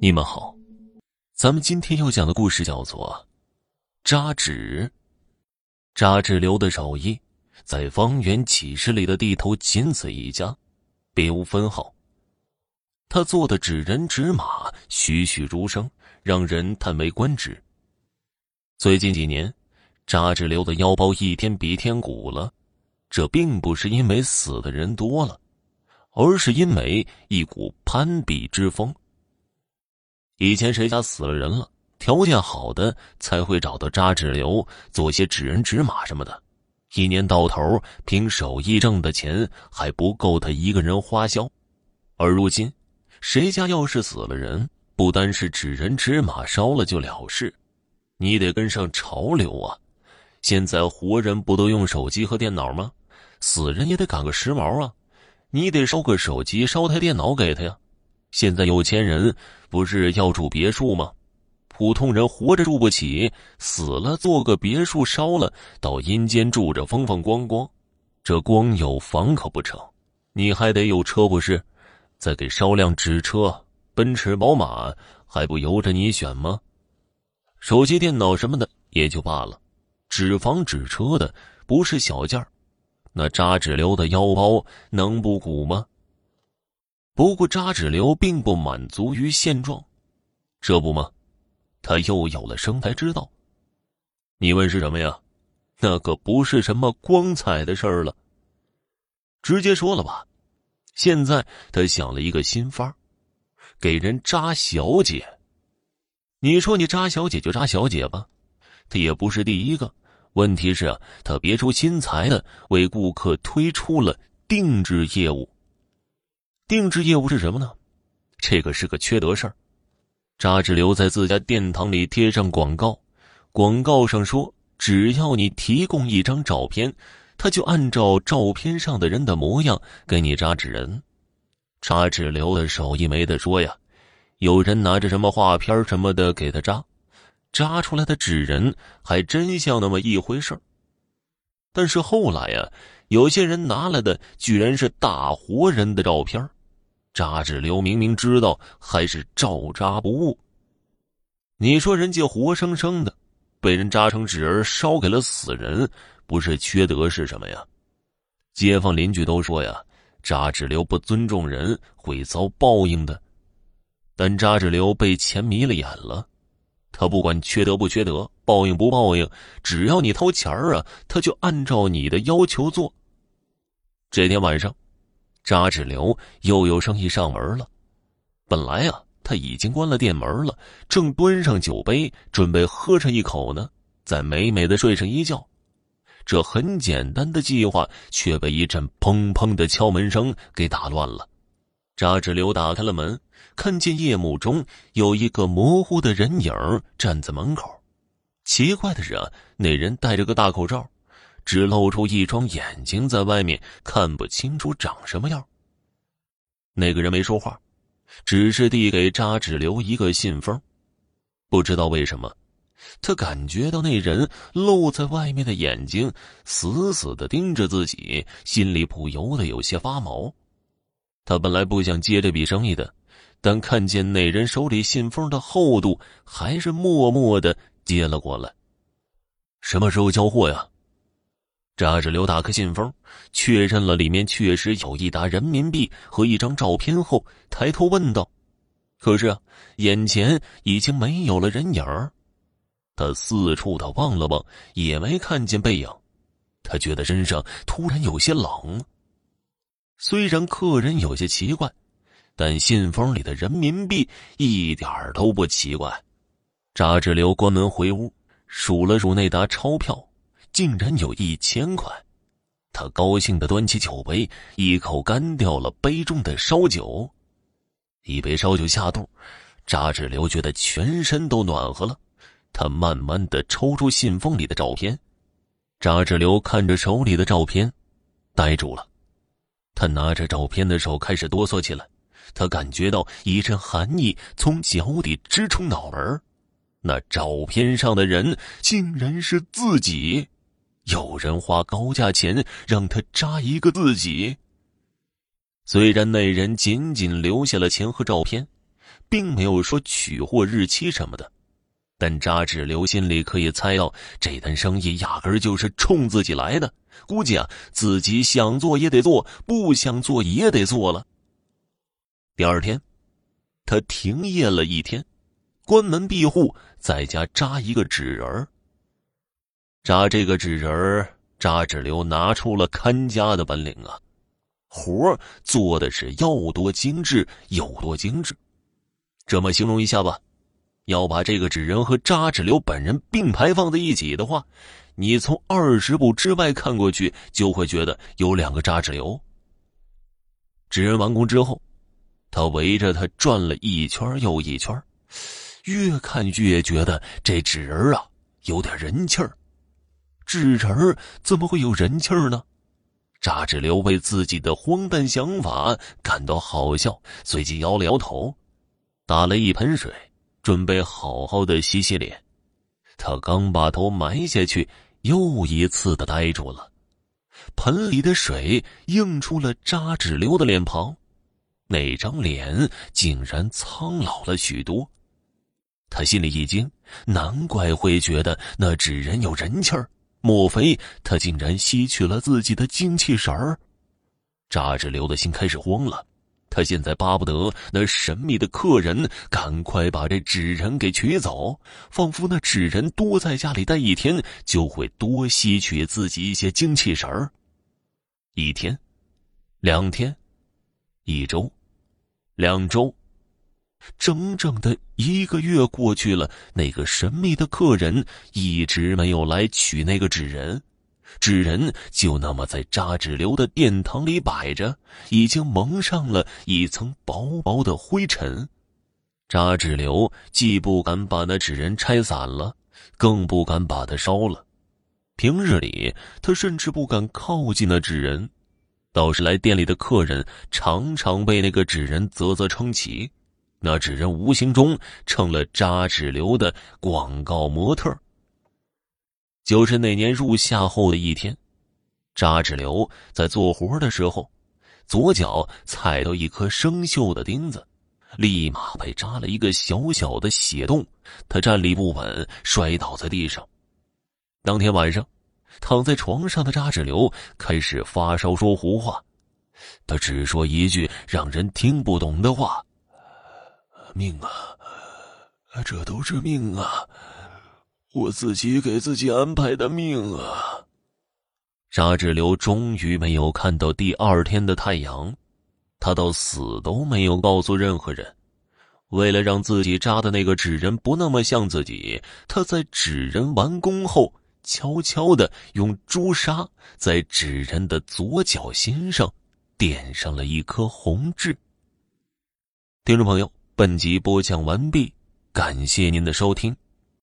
你们好，咱们今天要讲的故事叫做《扎纸》。扎纸流的手艺在方圆几十里的地头仅此一家，别无分号。他做的纸人纸马栩栩如生，让人叹为观止。最近几年，扎纸流的腰包一天比一天鼓了，这并不是因为死的人多了，而是因为一股攀比之风。以前谁家死了人了，条件好的才会找到扎纸流做些纸人纸马什么的，一年到头凭手艺挣的钱还不够他一个人花销。而如今，谁家要是死了人，不单是纸人纸马烧了就了事，你得跟上潮流啊！现在活人不都用手机和电脑吗？死人也得赶个时髦啊！你得烧个手机，烧台电脑给他呀。现在有钱人不是要住别墅吗？普通人活着住不起，死了做个别墅烧了，到阴间住着风风光光。这光有房可不成，你还得有车不是？再给烧辆纸车，奔驰、宝马还不由着你选吗？手机、电脑什么的也就罢了，纸房、纸车的不是小件儿，那扎纸流的腰包能不鼓吗？不过扎纸流并不满足于现状，这不吗？他又有了生财之道。你问是什么呀？那可不是什么光彩的事儿了。直接说了吧，现在他想了一个新法给人扎小姐。你说你扎小姐就扎小姐吧，他也不是第一个。问题是啊，他别出心裁的为顾客推出了定制业务。定制业务是什么呢？这个是个缺德事儿。扎纸流在自家殿堂里贴上广告，广告上说，只要你提供一张照片，他就按照照片上的人的模样给你扎纸人。扎纸流的手艺没得说呀，有人拿着什么画片什么的给他扎，扎出来的纸人还真像那么一回事儿。但是后来呀，有些人拿来的居然是大活人的照片扎纸流明明知道，还是照扎不误。你说人家活生生的被人扎成纸人烧给了死人，不是缺德是什么呀？街坊邻居都说呀，扎纸流不尊重人，会遭报应的。但扎纸流被钱迷了眼了，他不管缺德不缺德，报应不报应，只要你掏钱儿啊，他就按照你的要求做。这天晚上。扎纸流又有生意上门了，本来啊他已经关了店门了，正端上酒杯准备喝上一口呢，再美美的睡上一觉。这很简单的计划却被一阵砰砰的敲门声给打乱了。扎纸流打开了门，看见夜幕中有一个模糊的人影站在门口。奇怪的是啊，那人戴着个大口罩。只露出一双眼睛在外面，看不清楚长什么样。那个人没说话，只是递给扎纸流一个信封。不知道为什么，他感觉到那人露在外面的眼睛死死的盯着自己，心里不由得有些发毛。他本来不想接这笔生意的，但看见那人手里信封的厚度，还是默默的接了过来。什么时候交货呀？扎纸流打开信封，确认了里面确实有一沓人民币和一张照片后，抬头问道：“可是啊，眼前已经没有了人影儿。”他四处的望了望，也没看见背影。他觉得身上突然有些冷。虽然客人有些奇怪，但信封里的人民币一点都不奇怪。扎志流关门回屋，数了数那沓钞票。竟然有一千块，他高兴的端起酒杯，一口干掉了杯中的烧酒。一杯烧酒下肚，扎纸流觉得全身都暖和了。他慢慢的抽出信封里的照片，扎纸流看着手里的照片，呆住了。他拿着照片的手开始哆嗦起来，他感觉到一阵寒意从脚底直冲脑门那照片上的人竟然是自己。有人花高价钱让他扎一个自己。虽然那人仅仅留下了钱和照片，并没有说取货日期什么的。但扎志流心里可以猜到，这单生意压根就是冲自己来的。估计啊，自己想做也得做，不想做也得做了。第二天，他停业了一天，关门闭户，在家扎一个纸人儿。扎这个纸人儿，扎纸流拿出了看家的本领啊，活做的是要多精致有多精致。这么形容一下吧。要把这个纸人和扎纸流本人并排放在一起的话，你从二十步之外看过去，就会觉得有两个扎纸流。纸人完工之后，他围着他转了一圈又一圈，越看越觉得这纸人啊有点人气儿。纸人怎么会有人气儿呢？扎纸流为自己的荒诞想法感到好笑，随即摇了摇头，打了一盆水。准备好好的洗洗脸，他刚把头埋下去，又一次的呆住了。盆里的水映出了扎纸流的脸庞，那张脸竟然苍老了许多。他心里一惊，难怪会觉得那纸人有人气儿，莫非他竟然吸取了自己的精气神儿？扎纸流的心开始慌了。他现在巴不得那神秘的客人赶快把这纸人给取走，仿佛那纸人多在家里待一天，就会多吸取自己一些精气神儿。一天，两天，一周，两周，整整的一个月过去了，那个神秘的客人一直没有来取那个纸人。纸人就那么在扎纸流的殿堂里摆着，已经蒙上了一层薄薄的灰尘。扎纸流既不敢把那纸人拆散了，更不敢把它烧了。平日里，他甚至不敢靠近那纸人，倒是来店里的客人常常被那个纸人啧啧称奇。那纸人无形中成了扎纸流的广告模特。就是那年入夏后的一天，扎纸流在做活的时候，左脚踩到一颗生锈的钉子，立马被扎了一个小小的血洞。他站立不稳，摔倒在地上。当天晚上，躺在床上的扎纸流开始发烧，说胡话。他只说一句让人听不懂的话：“命啊，这都是命啊。”我自己给自己安排的命啊！沙志流终于没有看到第二天的太阳，他到死都没有告诉任何人。为了让自己扎的那个纸人不那么像自己，他在纸人完工后，悄悄的用朱砂在纸人的左脚心上点上了一颗红痣。听众朋友，本集播讲完毕，感谢您的收听。